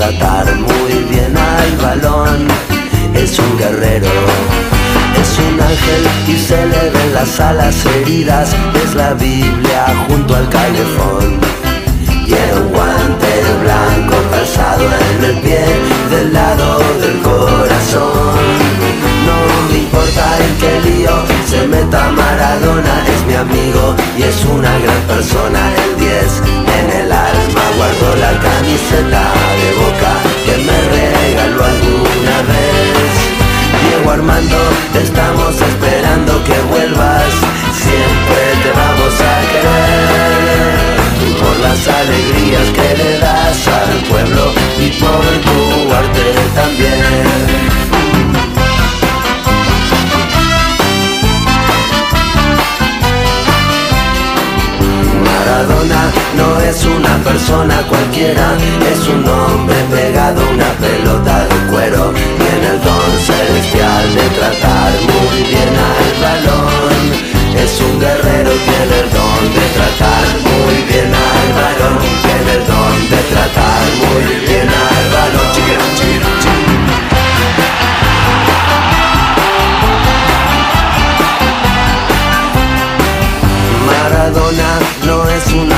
tratar muy bien al balón. Es un guerrero. Es un ángel y se le ven las alas heridas. Es la Biblia junto al calefón. Tiene un guante blanco calzado en el pie del lado del corazón. No me importa en qué lío se meta Maradona, es mi amigo y es una gran persona. El 10 en el alma guardo la camiseta de boca que me regaló alguna vez. Diego Armando, te estamos esperando que vuelvas, siempre te vamos a querer por las alegrías que le das al pueblo y por tu persona cualquiera, es un hombre pegado a una pelota de cuero. Tiene el don celestial de tratar muy bien al balón. Es un guerrero, tiene el don de tratar muy bien al balón. Tiene el don de tratar muy bien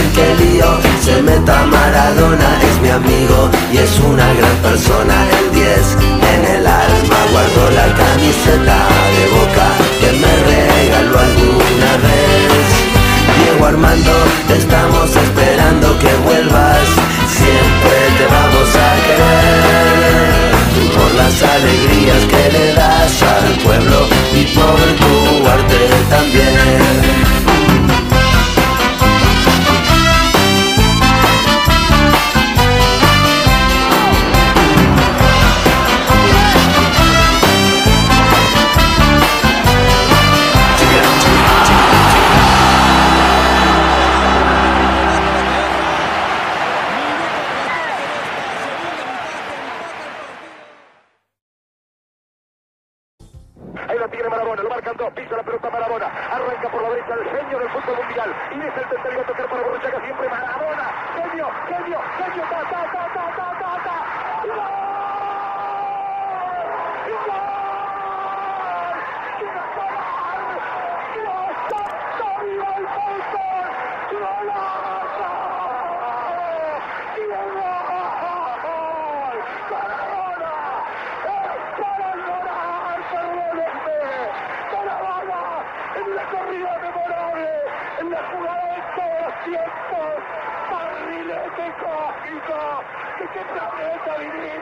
en qué lío se meta Maradona, es mi amigo y es una gran persona. El 10 en el alma guardo la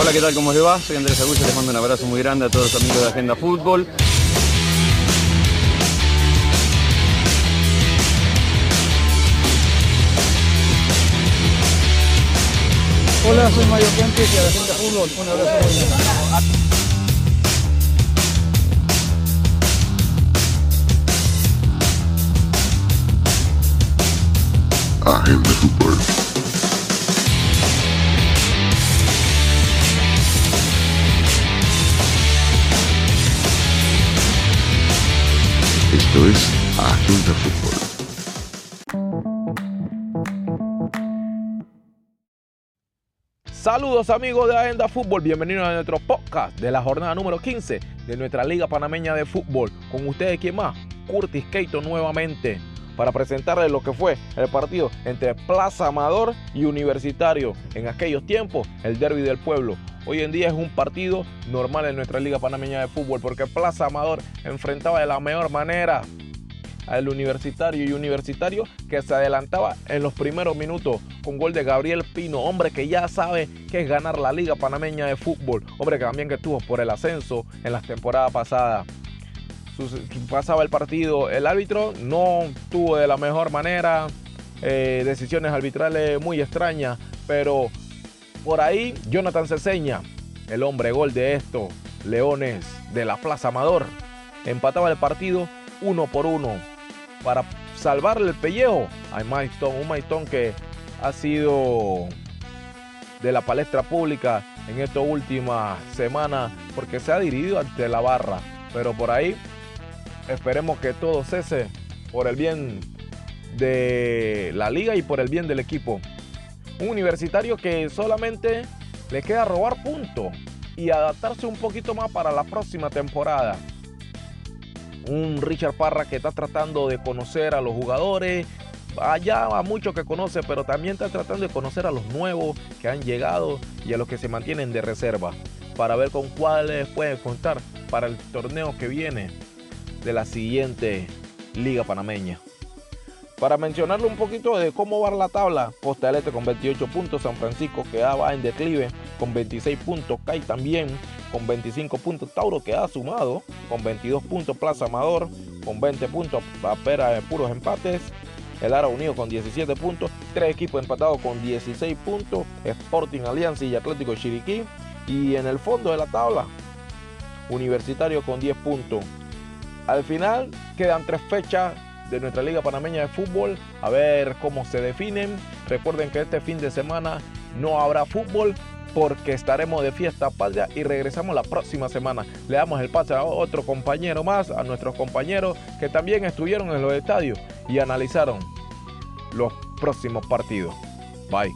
Hola, ¿qué tal? ¿Cómo le va? Soy Andrés Agullo, les mando un abrazo muy grande a todos los amigos de Agenda Fútbol. Hola, soy Mario Kempes y a la gente fútbol. Un abrazo muy grande. Saludos amigos de Agenda Fútbol, bienvenidos a nuestro podcast de la jornada número 15 de nuestra Liga Panameña de Fútbol. Con ustedes, ¿quién más? Curtis Keito nuevamente para presentarles lo que fue el partido entre Plaza Amador y Universitario. En aquellos tiempos, el derby del pueblo. Hoy en día es un partido normal en nuestra Liga Panameña de Fútbol porque Plaza Amador enfrentaba de la mejor manera al Universitario y Universitario que se adelantaba en los primeros minutos con gol de Gabriel Pino, hombre que ya sabe que es ganar la Liga Panameña de Fútbol, hombre que también que estuvo por el ascenso en las temporadas pasadas. Pasaba el partido, el árbitro no tuvo de la mejor manera, eh, decisiones arbitrales muy extrañas, pero por ahí Jonathan Ceseña, el hombre gol de estos Leones de la Plaza Amador, empataba el partido uno por uno para salvarle el pellejo a Maestón, un Maestón que ha sido de la palestra pública en esta última semana porque se ha dirigido ante la barra. Pero por ahí esperemos que todo cese por el bien de la liga y por el bien del equipo. Un universitario que solamente le queda robar puntos y adaptarse un poquito más para la próxima temporada un Richard Parra que está tratando de conocer a los jugadores. Allá a muchos que conoce, pero también está tratando de conocer a los nuevos que han llegado y a los que se mantienen de reserva para ver con cuáles pueden contar para el torneo que viene de la siguiente Liga Panameña. Para mencionarle un poquito de cómo va la tabla, Postalete con 28 puntos, San Francisco que va en declive con 26 puntos, CAI también con 25 puntos. Tauro que ha sumado con 22 puntos. Plaza Amador con 20 puntos. Pera de puros empates. El Ara Unido con 17 puntos. Tres equipos empatados con 16 puntos. Sporting Alianza y Atlético Chiriquí. Y en el fondo de la tabla, Universitario con 10 puntos. Al final quedan tres fechas de nuestra Liga Panameña de Fútbol. A ver cómo se definen. Recuerden que este fin de semana no habrá fútbol, porque estaremos de fiesta patria y regresamos la próxima semana. Le damos el pase a otro compañero más, a nuestros compañeros que también estuvieron en los estadios y analizaron los próximos partidos. Bye.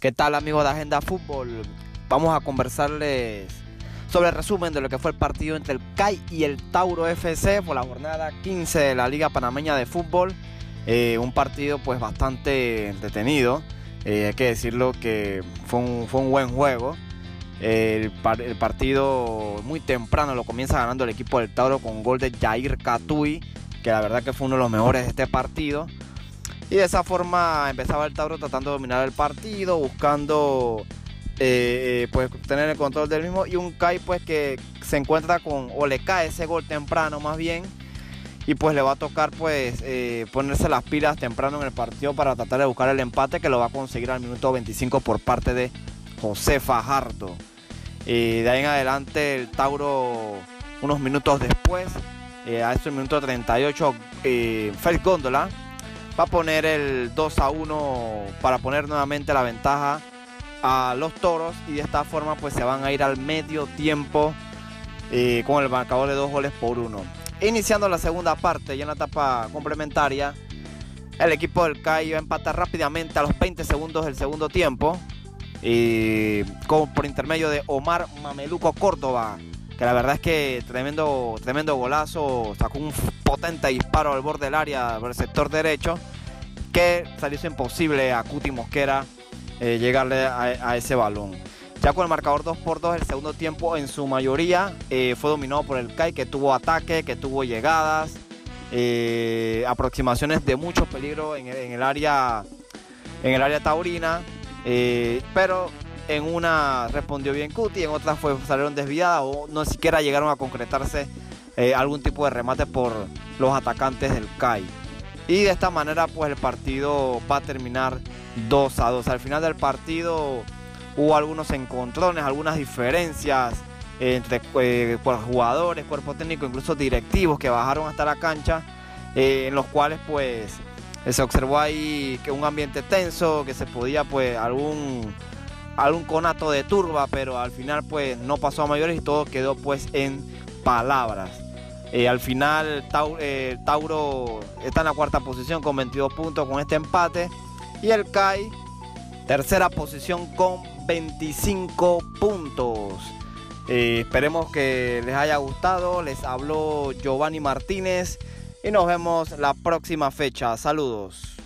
¿Qué tal amigos de Agenda Fútbol? Vamos a conversarles sobre el resumen de lo que fue el partido entre el CAI y el Tauro FC por la jornada 15 de la Liga Panameña de Fútbol. Eh, un partido pues bastante entretenido. Eh, hay que decirlo que fue un, un buen juego. el, partido muy temprano lo comienza ganando el equipo del Tauro con gol de Jair Catui, que la verdad que fue uno de los mejores de este partido. Y de esa forma empezaba el Tauro tratando de dominar el partido, buscando eh, pues tener el control del mismo y un Kai pues que se encuentra con o le cae ese gol temprano más bien y pues le va a tocar pues eh, ponerse las pilas temprano en el partido para tratar de buscar el empate que lo va a conseguir al minuto 25 por parte de José Fajardo. Y de ahí en adelante el Tauro unos minutos después, eh, a este minuto 38, eh, Félix Góndola va a poner el 2 a 1 para poner nuevamente la ventaja a los toros y de esta forma pues se van a ir al medio tiempo eh, con el marcador de dos goles por uno. Iniciando la segunda parte, ya en la etapa complementaria, el equipo del CAI va a empatar rápidamente a los 20 segundos del segundo tiempo. Y con, por intermedio de Omar Mameluco Córdoba, que la verdad es que tremendo, tremendo golazo, sacó un potente disparo al borde del área, por el sector derecho, que salió imposible a Cuti Mosquera eh, llegarle a, ese balón. Ya con el marcador 2 por 2 el segundo tiempo en su mayoría eh, fue dominado por el CAI que tuvo ataque, que tuvo llegadas, eh, aproximaciones de mucho peligro en, el área en el área taurina, pero en una respondió bien Cuti, en otras fue, salieron desviadas o no siquiera llegaron a concretarse algún tipo de remate por los atacantes del CAI. Y de esta manera pues el partido va a terminar 2 a 2. Al final del partido hubo algunos encontrones, algunas diferencias entre eh, jugadores, cuerpo técnico, incluso directivos que bajaron hasta la cancha, eh, en los cuales pues se observó ahí que un ambiente tenso, que se podía pues algún algún conato de turba, pero al final pues no pasó a mayores y todo quedó pues en palabras. Eh, al final Tauro está en la cuarta posición con 22 puntos con este empate y el CAI, tercera posición con 25 puntos. Eh, esperemos que les haya gustado. Les habló Giovanni Martínez y nos vemos la próxima fecha. Saludos.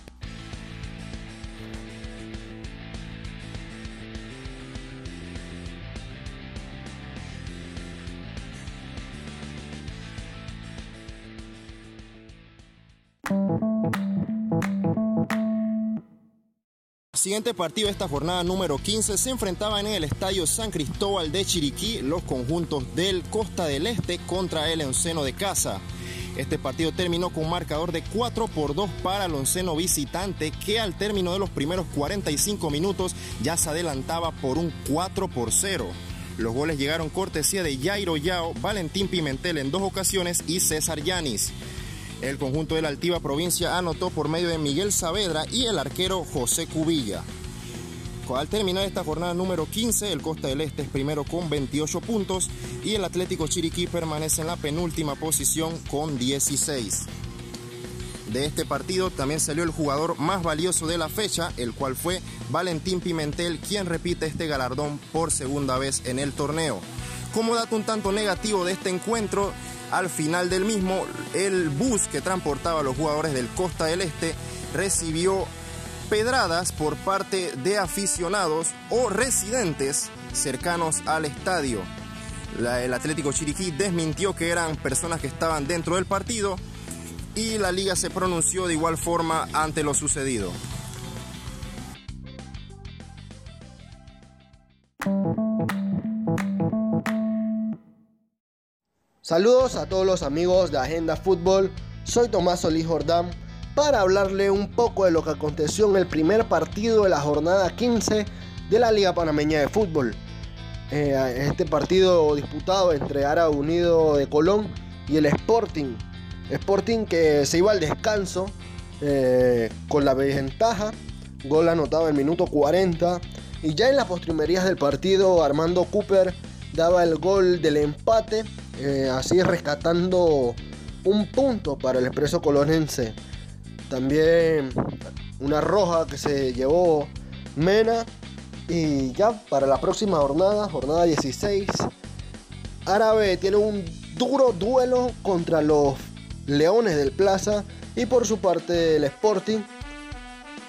Siguiente partido de esta jornada número 15 se enfrentaban en el estadio San Cristóbal de Chiriquí los conjuntos del Costa del Este contra el Onceno de Casa. Este partido terminó con un marcador de 4 por 2 para el onceno visitante que al término de los primeros 45 minutos ya se adelantaba por un 4 por 0. Los goles llegaron cortesía de Jairo Yao, Valentín Pimentel en dos ocasiones y César Yanis. El conjunto de la altiva provincia anotó por medio de Miguel Saavedra y el arquero José Cubilla. Al terminar esta jornada número 15, el Costa del Este es primero con 28 puntos y el Atlético Chiriquí permanece en la penúltima posición con 16. De este partido también salió el jugador más valioso de la fecha, el cual fue Valentín Pimentel, quien repite este galardón por segunda vez en el torneo. Como dato un tanto negativo de este encuentro, al final del mismo, el bus que transportaba a los jugadores del Costa del Este recibió pedradas por parte de aficionados o residentes cercanos al estadio. el Atlético Chiriquí desmintió que eran personas que estaban dentro del partido y la liga se pronunció de igual forma ante lo sucedido. Saludos a todos los amigos de Agenda Fútbol, soy Tomás Solís Jordán para hablarle un poco de lo que aconteció en el primer partido de la jornada 15 de la Liga Panameña de Fútbol. Eh, este partido disputado entre Ara Unido de Colón y el Sporting. Sporting que se iba al descanso eh, con la ventaja, gol anotado en el minuto 40 y ya en las postrimerías del partido Armando Cooper daba el gol del empate eh, así rescatando un punto para el expreso colonense. También una roja que se llevó Mena. Y ya para la próxima jornada, jornada 16, Árabe tiene un duro duelo contra los Leones del Plaza. Y por su parte el Sporting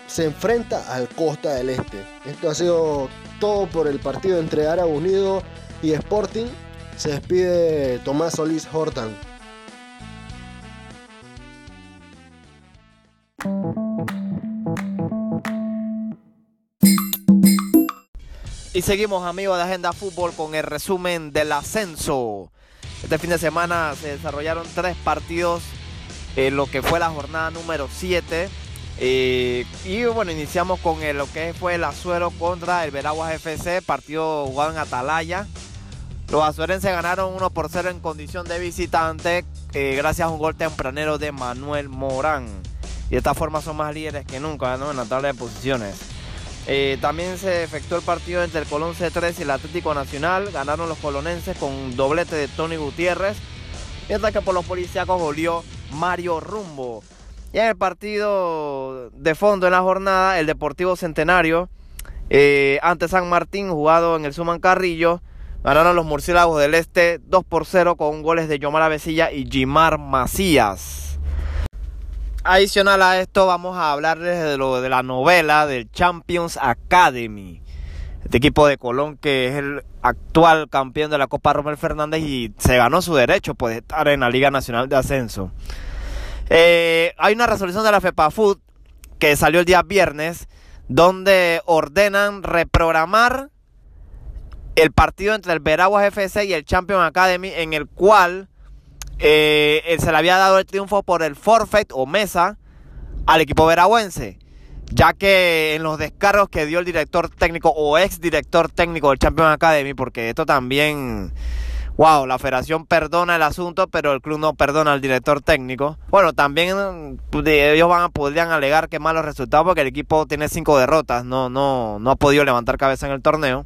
se enfrenta al Costa del Este. Esto ha sido todo por el partido entre Árabe Unido y Sporting. Se despide Tomás Solís Hortan. Y seguimos amigos de Agenda Fútbol con el resumen del ascenso. Este fin de semana se desarrollaron tres partidos en lo que fue la jornada número 7. Eh, y bueno, iniciamos con lo que fue el Azuero contra el Veraguas FC, partido jugado en Atalaya. Los azuerenses ganaron 1 por 0 en condición de visitante eh, gracias a un gol tempranero de Manuel Morán. Y de esta forma son más líderes que nunca en la tabla de posiciones. Eh, también se efectuó el partido entre el Colón C3 y el Atlético Nacional. Ganaron los colonenses con doblete de Tony Gutiérrez. Mientras que por los policíacos volvió Mario Rumbo. Y en el partido de fondo en la jornada, el Deportivo Centenario eh, ante San Martín, jugado en el Suman Carrillo. Ganaron los murciélagos del Este 2 por 0 con goles de Yomar Avesilla y Jimar Macías. Adicional a esto vamos a hablarles de lo de la novela del Champions Academy. Este equipo de Colón que es el actual campeón de la Copa Romel Fernández y se ganó su derecho pues, de estar en la Liga Nacional de Ascenso. Eh, hay una resolución de la FEPAFUT que salió el día viernes donde ordenan reprogramar el partido entre el Veraguas FC y el Champion Academy, en el cual eh, se le había dado el triunfo por el forfeit o mesa al equipo veragüense, ya que en los descargos que dio el director técnico o ex director técnico del Champion Academy, porque esto también, wow, la federación perdona el asunto, pero el club no perdona al director técnico. Bueno, también ellos van, podrían alegar que malos resultados porque el equipo tiene cinco derrotas, no, no, no ha podido levantar cabeza en el torneo.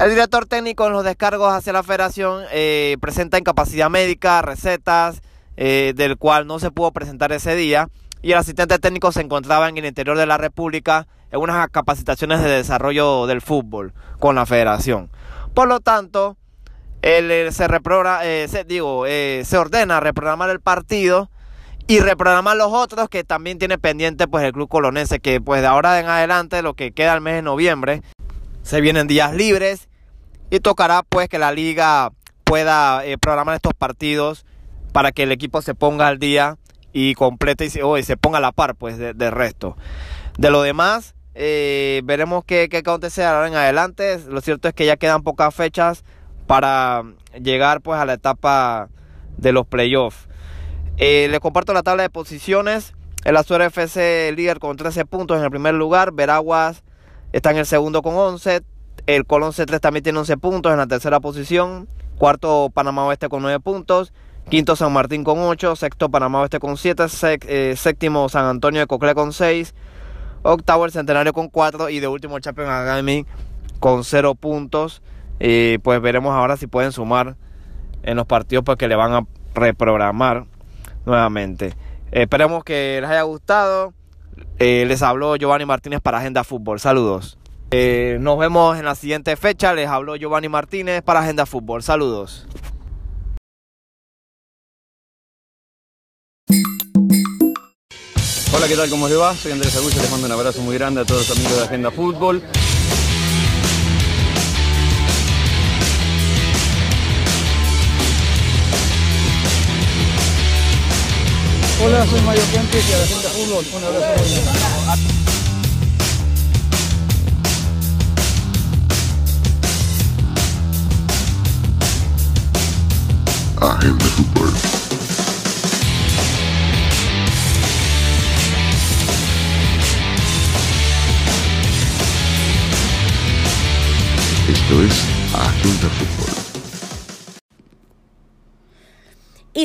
El director técnico en los descargos hacia la federación eh, presenta incapacidad médica, recetas, eh, del cual no se pudo presentar ese día. Y el asistente técnico se encontraba en el interior de la República en unas capacitaciones de desarrollo del fútbol con la federación. Por lo tanto, reprograma, se, digo, se ordena reprogramar el partido y reprogramar los otros que también tiene pendiente pues el club colonense que pues de ahora en adelante lo que queda el mes de noviembre se vienen días libres y tocará pues que la liga pueda eh, programar estos partidos para que el equipo se ponga al día y complete y se, oh, ponga a la par pues del de resto de lo demás eh, veremos qué, qué acontece ahora en adelante lo cierto es que ya quedan pocas fechas para llegar pues a la etapa de los playoffs eh, les comparto la tabla de posiciones. El Azul FC líder con 13 puntos en el primer lugar. Veraguas está en el segundo con 11. El Colón C3 también tiene 11 puntos en la tercera posición. Cuarto Panamá Oeste con 9 puntos. Quinto San Martín con 8. Sexto Panamá Oeste con 7. Eh, séptimo San Antonio de Coclé con 6. Octavo el Centenario con 4. Y de último Champion Academy con 0 puntos. Y pues veremos ahora si pueden sumar en los partidos porque pues, le van a reprogramar nuevamente. esperemos que les haya gustado. Eh, les habló Giovanni Martínez para Agenda Fútbol. Saludos. Eh, nos vemos en la siguiente fecha. Les habló Giovanni Martínez para Agenda Fútbol. Saludos. Hola, ¿qué tal? ¿Cómo les va? Soy Andrés Agulla, les mando un abrazo muy grande a todos los amigos de Agenda Fútbol. Hola, soy Mario Kempes y a la gente fútbol. Un abrazo muy grande.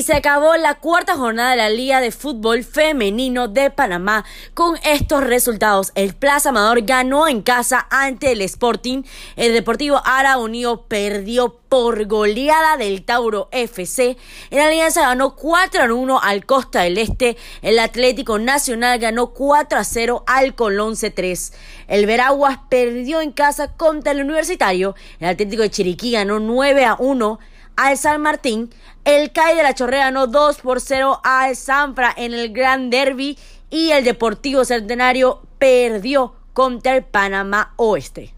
Se acabó la cuarta jornada de la Liga de Fútbol Femenino de Panamá con estos resultados. El Plaza Amador ganó en casa ante el Sporting. El Deportivo Ara Unido perdió por goleada del Tauro FC. En la Alianza ganó 4 a 1 al Costa del Este. El Atlético Nacional ganó 4 a 0 al Colón C3. El Veraguas perdió en casa contra el Universitario. El Atlético de Chiriquí ganó 9 a 1 al San Martín. El CAI de la Chorrea ganó 2 por 0 al Sanfra en el Gran Derby y el Deportivo Centenario perdió contra el Panamá Oeste.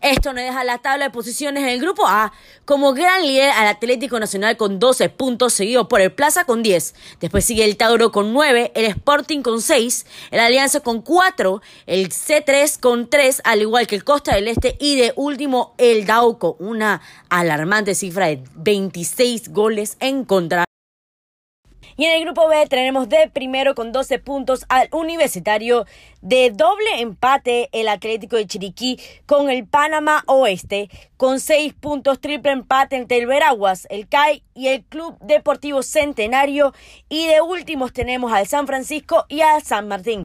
Esto nos deja la tabla de posiciones en el grupo A como gran líder al Atlético Nacional con 12 puntos, seguido por el Plaza con 10. Después sigue el Tauro con 9, el Sporting con 6, el Alianza con 4, el C3 con 3, al igual que el Costa del Este y de último el Dauco, una alarmante cifra de 26 goles en contra. Y en el grupo B tenemos de primero con 12 puntos al Universitario, de doble empate el Atlético de Chiriquí con el Panamá Oeste, con 6 puntos triple empate entre el Veraguas, el CAI y el Club Deportivo Centenario. Y de últimos tenemos al San Francisco y al San Martín.